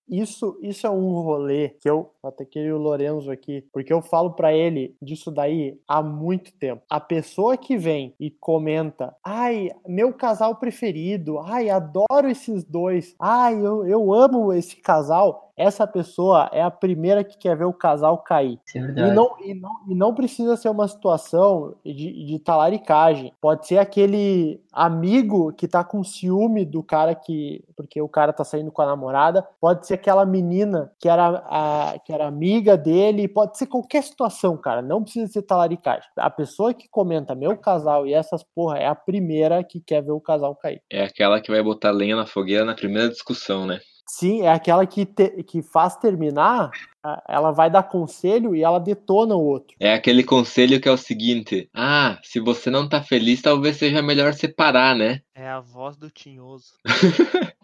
Isso, isso é um rolê que eu até queria o Lorenzo aqui, porque eu falo pra ele disso daí há muito tempo. A pessoa que vem e comenta, ai, meu casal preferido, ai, adoro esses dois, ai, eu, eu amo esse casal. Essa pessoa é a primeira que quer ver o casal cair. É E não, e, não, e não precisa ser uma situação de, de talaricagem. Pode ser aquele amigo que tá com ciúme do cara que. Porque o cara tá saindo com a namorada. Pode ser aquela menina que era, a, que era amiga dele. Pode ser qualquer situação, cara. Não precisa ser talaricagem. A pessoa que comenta meu casal e essas porra é a primeira que quer ver o casal cair. É aquela que vai botar lenha na fogueira na primeira discussão, né? Sim, é aquela que, te- que faz terminar. Ela vai dar conselho e ela detona o outro. É aquele conselho que é o seguinte: ah, se você não tá feliz, talvez seja melhor separar, né? É a voz do Tinhoso.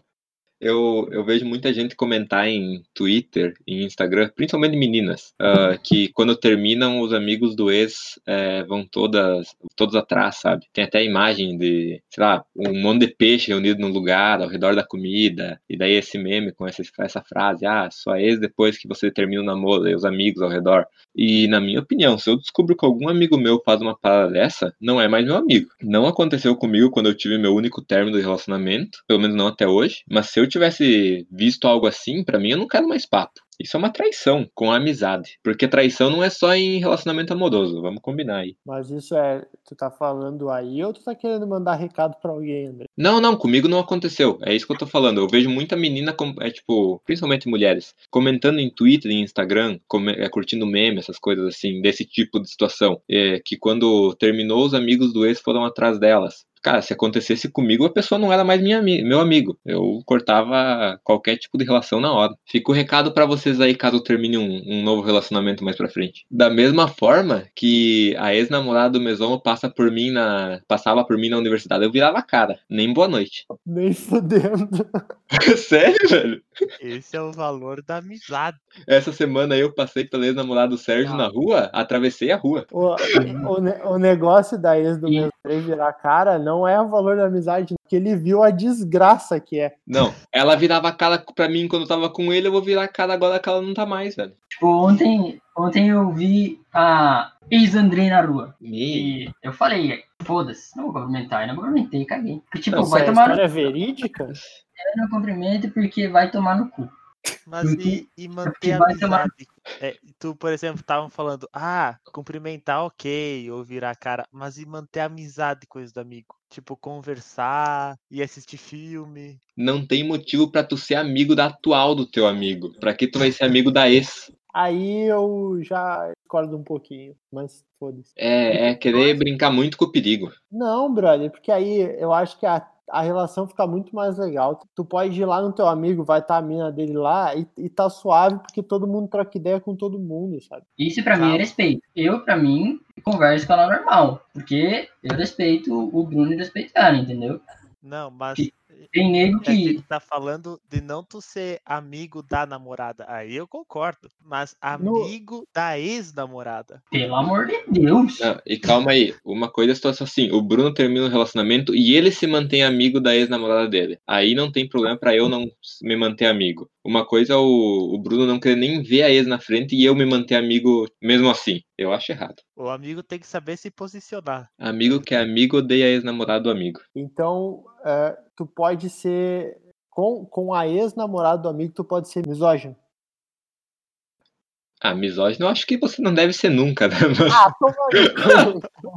Eu, eu vejo muita gente comentar em Twitter e Instagram, principalmente meninas, ah, que quando terminam, os amigos do ex eh, vão todas, todos atrás, sabe? Tem até a imagem de, sei lá, um monte de peixe reunido num lugar, ao redor da comida, e daí esse meme com essa, essa frase, ah, sua ex depois que você termina o namoro, e os amigos ao redor. E na minha opinião, se eu descubro que algum amigo meu faz uma parada dessa, não é mais meu amigo. Não aconteceu comigo quando eu tive meu único término de relacionamento, pelo menos não até hoje, mas se eu tivesse visto algo assim, pra mim eu não quero mais papo. Isso é uma traição com a amizade. Porque traição não é só em relacionamento amoroso, vamos combinar aí. Mas isso é. Tu tá falando aí ou tu tá querendo mandar recado pra alguém, André? Não, não, comigo não aconteceu. É isso que eu tô falando. Eu vejo muita menina, é tipo, principalmente mulheres, comentando em Twitter e Instagram, é, curtindo meme, essas coisas assim, desse tipo de situação. É, que quando terminou, os amigos do ex foram atrás delas. Cara, se acontecesse comigo, a pessoa não era mais minha, meu amigo. Eu cortava qualquer tipo de relação na hora. Fica o recado pra vocês aí, caso termine um, um novo relacionamento mais pra frente. Da mesma forma que a ex-namorada do Mesomo passa por mim na, passava por mim na universidade, eu virava a cara. Nem boa noite. Nem fudendo. Sério, velho? Esse é o valor da amizade. Essa semana eu passei pelo ex-namorado Sérgio Ah. na rua, atravessei a rua. O, o, ne- o negócio da ex do meu André virar a cara não é o valor da amizade, porque ele viu a desgraça que é. Não, ela virava a cara pra mim quando eu tava com ele, eu vou virar a cara agora que ela não tá mais, velho. Tipo, ontem, ontem eu vi a ex-Andrei na rua. Me... E eu falei, foda-se, não vou cumprimentar. E não cumprimentei, caguei. Porque, tipo, Não, vai é tomar no história verídica? cu, não cumprimento porque vai tomar no cu. Mas e, e manter a amizade? É, tu, por exemplo, estavam falando, ah, cumprimentar ok, ou virar a cara, mas e manter a amizade com os amigo? Tipo, conversar e assistir filme. Não tem motivo pra tu ser amigo da atual do teu amigo. Pra que tu vai ser amigo da ex? Aí eu já discordo um pouquinho, mas foda-se. É, é querer brincar muito com o perigo. Não, brother, porque aí eu acho que a, a relação fica muito mais legal. Tu pode ir lá no teu amigo, vai estar a mina dele lá e, e tá suave, porque todo mundo troca ideia com todo mundo, sabe? Isso pra mim é respeito. Eu, pra mim, converso com ela normal. Porque eu respeito o Bruno e respeito ela, entendeu? Não, mas Que- Tem nego é que ele que. tá falando de não tu ser amigo da namorada. Aí eu concordo. Mas No- amigo da ex-namorada. Pelo amor de Deus. Não, e calma aí, uma coisa é a situação assim, o Bruno termina o relacionamento e ele se mantém amigo da ex-namorada dele. Aí não tem problema pra eu não me manter amigo. Uma coisa é o, o Bruno não querer nem ver a ex na frente e eu me manter amigo mesmo assim. Eu acho errado. O amigo tem que saber se posicionar. Amigo que é amigo odeia a ex-namorada do amigo. Então, é, tu pode ser. Com, com a ex-namorada do amigo, tu pode ser misógino. Ah, misógino, eu acho que você não deve ser nunca, né? Mas- Ah.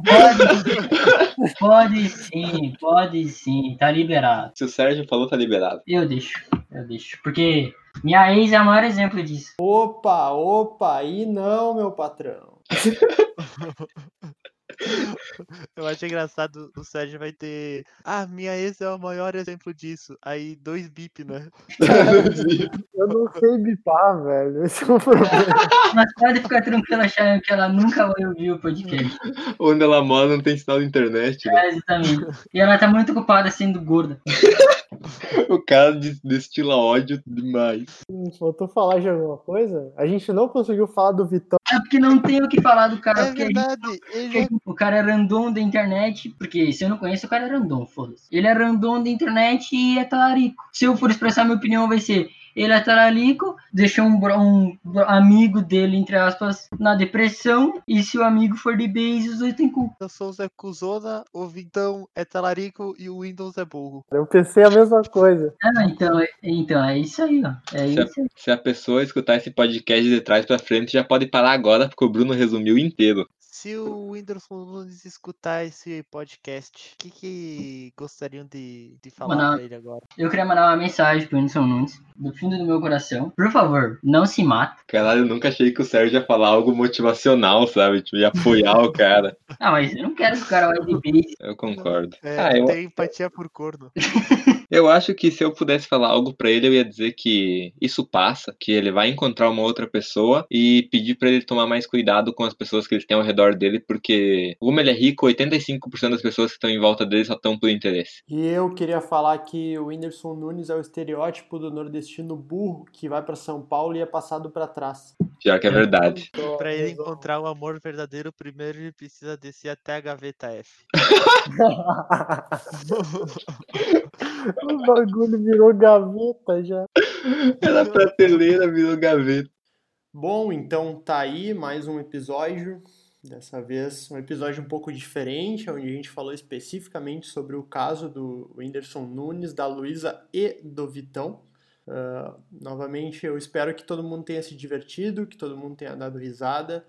Pode, pode sim, pode sim. Tá liberado. Se o Sérgio falou, tá liberado. Eu deixo, eu deixo. Porque minha ex é o maior exemplo disso. Opa, opa, aí não, meu patrão. Eu acho engraçado, o Sérgio vai ter. Ah, minha ex é o maior exemplo disso. Aí dois bip, né? Eu não sei bipar, velho. Esse é o problema. Mas pode ficar tranquilo achando que ela nunca vai ouvir o podcast. Onde ela mora não tem sinal de internet, né? É, exatamente. E ela tá muito ocupada sendo gorda. O cara des- destila ódio demais. Faltou falar de alguma coisa? A gente não conseguiu falar do Vitão. É porque não tem o que falar do cara. É porque a gente verdade, ele O cara é random da internet, porque se eu não conheço, o cara é random, foda-se. Ele é random da internet e é talarico. Se eu for expressar minha opinião, vai ser ele é talarico, deixou um, um amigo dele, entre aspas, na depressão, e se o amigo for de base, os dois têm cu. Eu sou o Zé Cuzona, o Vintão é talarico e o Windows é burro. Eu pensei a mesma coisa. Ah, então, é- então é isso aí, ó. É Se a- isso aí. Se a pessoa escutar esse podcast de trás pra frente, já pode parar agora, porque o Bruno resumiu inteiro. Se o Whindersson Nunes escutar esse podcast, o que, que gostariam de, de falar Mano, pra ele agora? Eu queria mandar uma mensagem pro Whindersson Nunes, do fundo do meu coração. Por favor, não se mata. Caralho, eu nunca achei que o Sérgio ia falar algo motivacional, sabe? Tipo, ia apoiar o cara. Ah, mas eu não quero que o cara vá de base. Eu concordo. É, Ah, eu, tem empatia por corno. eu acho que se eu pudesse falar algo pra ele, eu ia dizer que isso passa, que ele vai encontrar uma outra pessoa e pedir pra ele tomar mais cuidado com as pessoas que ele tem ao redor dele, porque como ele é rico, 85% das pessoas que estão em volta dele só estão por interesse. E eu queria falar que o Whindersson Nunes é o estereótipo do nordestino burro que vai pra São Paulo e é passado pra trás. Pior que é verdade. Pra ele encontrar o amor verdadeiro, primeiro ele precisa descer até a gaveta F. o bagulho virou gaveta já. Era prateleira, virou gaveta. Bom, então tá aí mais um episódio. Dessa vez um episódio um pouco diferente, onde a gente falou especificamente sobre o caso do Whindersson Nunes, da Luísa e do Vitão. Ah, novamente, eu espero que todo mundo tenha se divertido, que todo mundo tenha dado risada.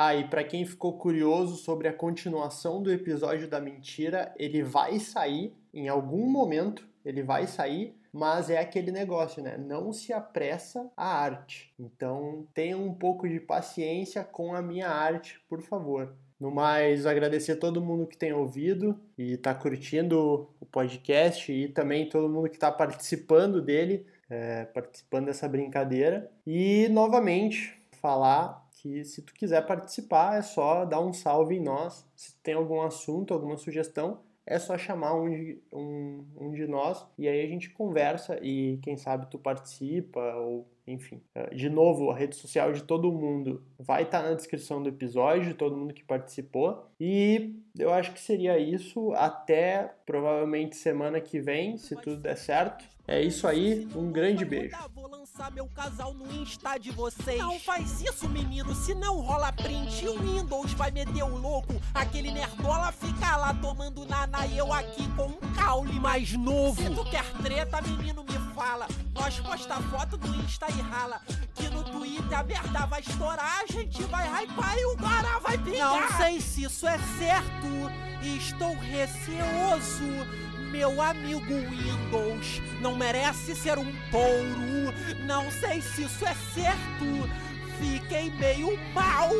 Ah, e para quem ficou curioso sobre a continuação do episódio da mentira, ele vai sair em algum momento, ele vai sair, mas é aquele negócio, né? Não se apressa a arte. Então, tenha um pouco de paciência com a minha arte, por favor. No mais, agradecer a todo mundo que tem ouvido e está curtindo o podcast e também todo mundo que está participando dele, é, participando dessa brincadeira. E, novamente, falar que se tu quiser participar, é só dar um salve em nós. Se tem algum assunto, alguma sugestão, é só chamar um de, um, um de nós e aí a gente conversa e quem sabe tu participa ou enfim. Eh, De novo, a rede social de todo mundo vai estar na descrição do episódio, de todo mundo que participou. E eu acho que seria isso até provavelmente semana que vem, se tudo der certo. É isso aí, um grande beijo. Vou lançar meu casal no Insta de vocês. Não faz isso, menino, se não rola print. E o Windows vai meter o louco. Aquele nerdola fica lá tomando nana e eu aqui com um caule mais novo. Se tu quer treta, menino, me vala. Nós posta foto no Insta e rala. Que no Twitter a merda vai estourar, a gente vai hypar e o Guará vai pingar. Não sei se isso é certo, estou receoso. Meu amigo Windows não merece ser um touro. Não sei se isso é certo. Fiquei meio mal.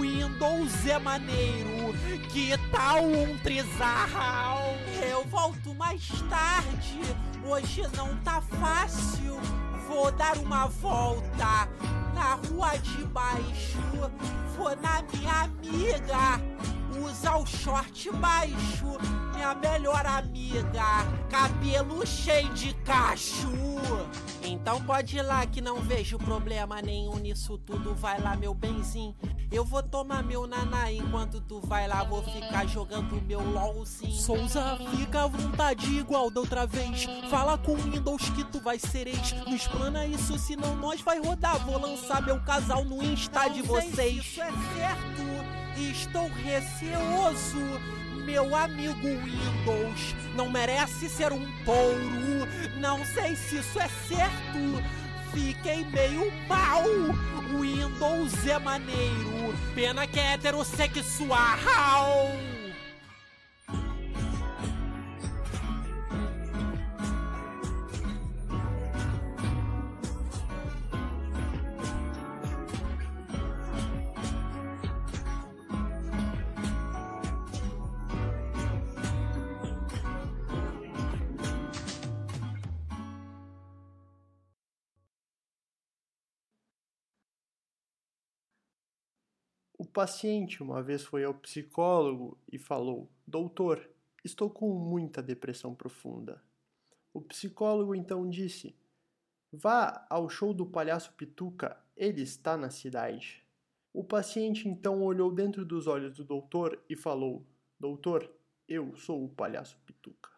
Windows é maneiro. Que tal um trisal? Eu volto mais tarde. Hoje não tá fácil. Vou dar uma volta na rua de baixo. Vou na minha amiga usar o short baixo. Minha melhor amiga, cabelo cheio de cacho. Então pode ir lá que não vejo problema nenhum nisso tudo. Vai lá, meu benzinho. Eu vou tomar meu naná enquanto tu vai lá. Vou ficar jogando meu LOL sim. Souza, fica à vontade igual da outra vez. Fala com o Windows que tu vai ser ex. Não explana isso, senão nós vai rodar. Vou lançar meu casal no Insta de vocês. isso é certo. Estou receoso. Meu amigo Windows não merece ser um touro. Não sei se isso é certo. Fiquei meio mal. Windows é maneiro. Pena que é heterossexual. Paciente uma vez foi ao psicólogo e falou: Doutor, estou com muita depressão profunda. O psicólogo então disse: Vá ao show do palhaço Pituca, ele está na cidade. O paciente então olhou dentro dos olhos do doutor e falou: Doutor, eu sou o palhaço Pituca.